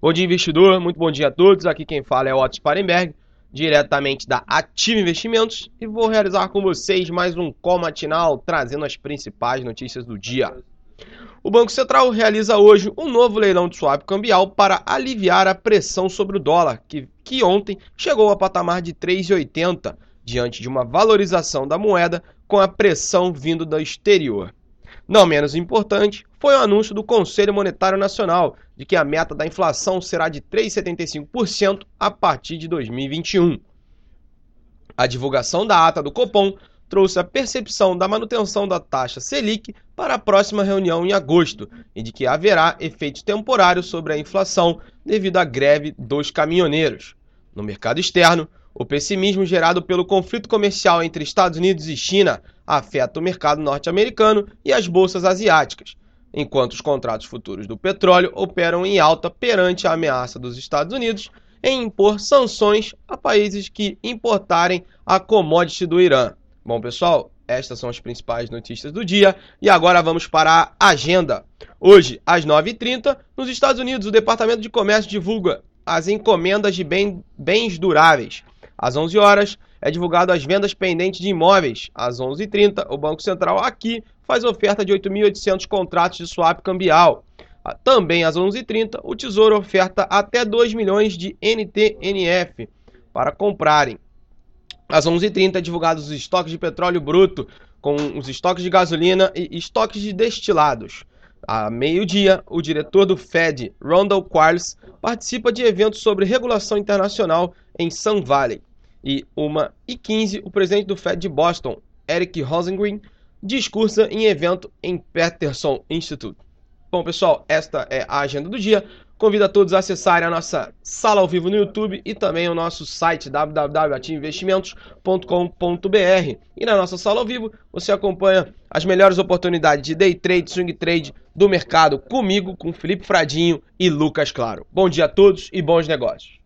Bom dia, investidor. Muito bom dia a todos. Aqui quem fala é Otto Sparenberg, diretamente da Ativa Investimentos, e vou realizar com vocês mais um call matinal trazendo as principais notícias do dia. O Banco Central realiza hoje um novo leilão de swap cambial para aliviar a pressão sobre o dólar, que, que ontem chegou a patamar de 3,80, diante de uma valorização da moeda com a pressão vindo do exterior. Não menos importante foi o anúncio do Conselho Monetário Nacional de que a meta da inflação será de 3,75% a partir de 2021. A divulgação da ata do Copom trouxe a percepção da manutenção da taxa Selic para a próxima reunião em agosto e de que haverá efeitos temporários sobre a inflação devido à greve dos caminhoneiros. No mercado externo, o pessimismo gerado pelo conflito comercial entre Estados Unidos e China afeta o mercado norte-americano e as bolsas asiáticas, enquanto os contratos futuros do petróleo operam em alta perante a ameaça dos Estados Unidos em impor sanções a países que importarem a commodity do Irã. Bom, pessoal, estas são as principais notícias do dia e agora vamos para a agenda. Hoje, às 9h30, nos Estados Unidos, o Departamento de Comércio divulga as encomendas de bens duráveis. Às 11 horas é divulgado as vendas pendentes de imóveis. Às 11h30, o Banco Central aqui faz oferta de 8.800 contratos de swap cambial. Ah, também às 11h30, o Tesouro oferta até 2 milhões de NTNF para comprarem. Às 11h30 é divulgados os estoques de petróleo bruto, com os estoques de gasolina e estoques de destilados. A meio-dia, o diretor do Fed, Rondell Quarles, participa de eventos sobre regulação internacional em Sun Valley e 1h15, o presidente do Fed de Boston, Eric Rosengren, discursa em evento em Peterson Institute. Bom, pessoal, esta é a agenda do dia. Convido a todos a acessarem a nossa sala ao vivo no YouTube e também o nosso site www.ativeinvestimentos.com.br. E na nossa sala ao vivo você acompanha as melhores oportunidades de day trade, swing trade do mercado comigo, com Felipe Fradinho e Lucas Claro. Bom dia a todos e bons negócios.